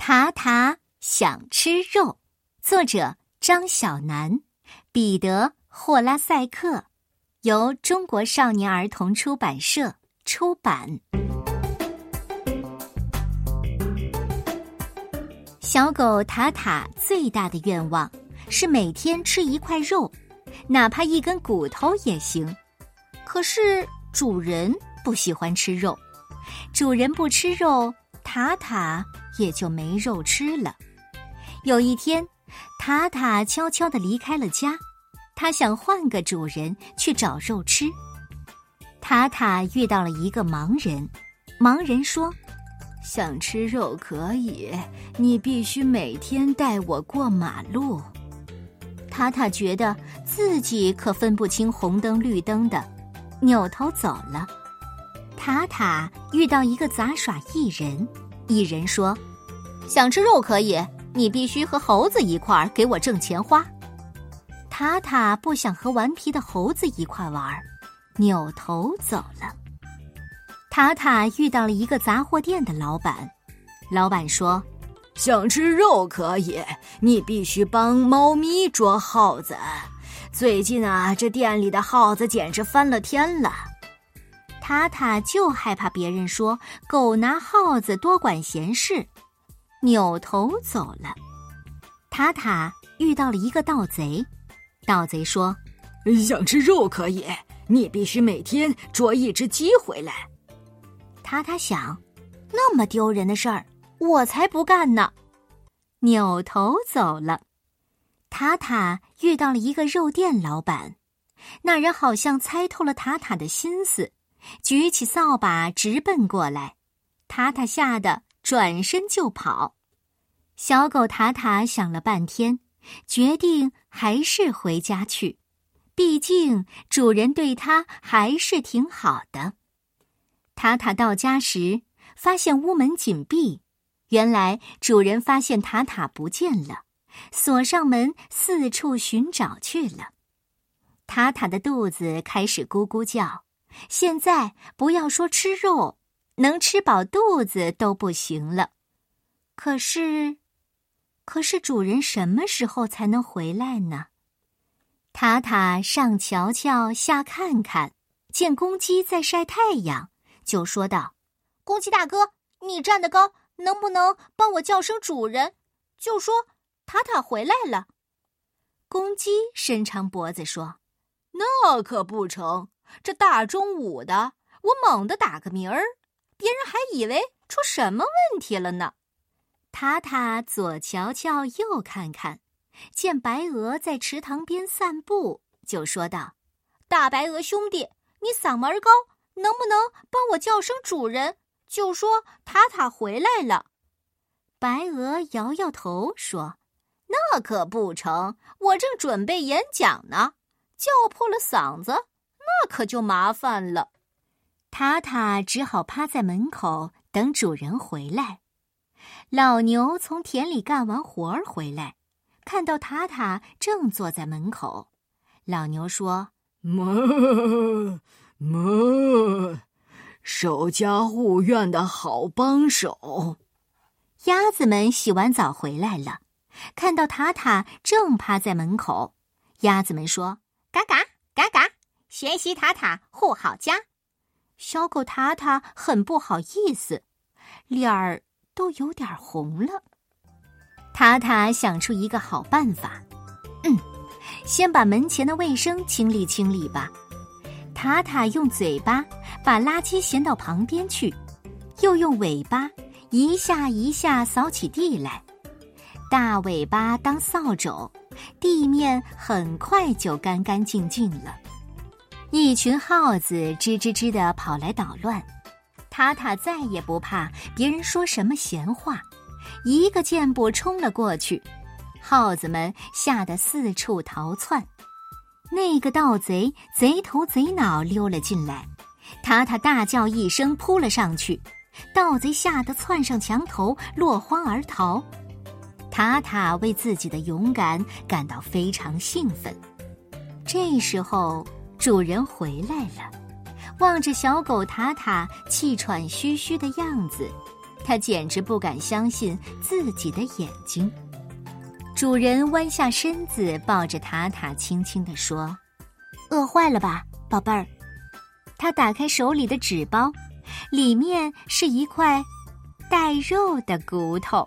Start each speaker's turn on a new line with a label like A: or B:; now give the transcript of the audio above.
A: 塔塔想吃肉，作者张小楠，彼得·霍拉塞克，由中国少年儿童出版社出版。小狗塔塔最大的愿望是每天吃一块肉，哪怕一根骨头也行。可是主人不喜欢吃肉，主人不吃肉，塔塔。也就没肉吃了。有一天，塔塔悄悄的离开了家，他想换个主人去找肉吃。塔塔遇到了一个盲人，盲人说：“想吃肉可以，你必须每天带我过马路。”塔塔觉得自己可分不清红灯绿灯的，扭头走了。塔塔遇到一个杂耍艺人。艺人说：“想吃肉可以，你必须和猴子一块儿给我挣钱花。”塔塔不想和顽皮的猴子一块玩，扭头走了。塔塔遇到了一个杂货店的老板，老板说：“
B: 想吃肉可以，你必须帮猫咪捉耗子。最近啊，这店里的耗子简直翻了天了。”
A: 塔塔就害怕别人说狗拿耗子多管闲事，扭头走了。塔塔遇到了一个盗贼，盗贼说：“
B: 想吃肉可以，你必须每天捉一只鸡回来。”
A: 塔塔想，那么丢人的事儿，我才不干呢，扭头走了。塔塔遇到了一个肉店老板，那人好像猜透了塔塔的心思。举起扫把直奔过来，塔塔吓得转身就跑。小狗塔塔想了半天，决定还是回家去，毕竟主人对它还是挺好的。塔塔到家时，发现屋门紧闭，原来主人发现塔塔不见了，锁上门，四处寻找去了。塔塔的肚子开始咕咕叫。现在不要说吃肉，能吃饱肚子都不行了。可是，可是主人什么时候才能回来呢？塔塔上瞧瞧，下看看，见公鸡在晒太阳，就说道：“公鸡大哥，你站得高，能不能帮我叫声主人？就说塔塔回来了。”公鸡伸长脖子说：“
B: 那可不成。”这大中午的，我猛地打个鸣儿，别人还以为出什么问题了呢。
A: 塔塔左瞧瞧，右看看，见白鹅在池塘边散步，就说道：“大白鹅兄弟，你嗓门高，能不能帮我叫声主人？就说塔塔回来了。”白鹅摇摇头说：“那可不成，我正准备演讲呢，叫破了嗓子。”那可就麻烦了，塔塔只好趴在门口等主人回来。老牛从田里干完活儿回来，看到塔塔正坐在门口，老牛说：“
B: 么么，守家护院的好帮手。”
A: 鸭子们洗完澡回来了，看到塔塔正趴在门口，鸭子们说：“嘎嘎嘎嘎。”学习塔塔护好家，小狗塔塔很不好意思，脸儿都有点红了。塔塔想出一个好办法，嗯，先把门前的卫生清理清理吧。塔塔用嘴巴把垃圾衔到旁边去，又用尾巴一下一下扫起地来。大尾巴当扫帚，地面很快就干干净净了。一群耗子吱吱吱的跑来捣乱，塔塔再也不怕别人说什么闲话，一个箭步冲了过去，耗子们吓得四处逃窜。那个盗贼贼头贼脑溜了进来，塔塔大叫一声扑了上去，盗贼吓得窜上墙头落荒而逃。塔塔为自己的勇敢感到非常兴奋。这时候。主人回来了，望着小狗塔塔气喘吁吁的样子，他简直不敢相信自己的眼睛。主人弯下身子，抱着塔塔，轻轻地说：“
B: 饿坏了吧，宝贝儿？”
A: 他打开手里的纸包，里面是一块带肉的骨头。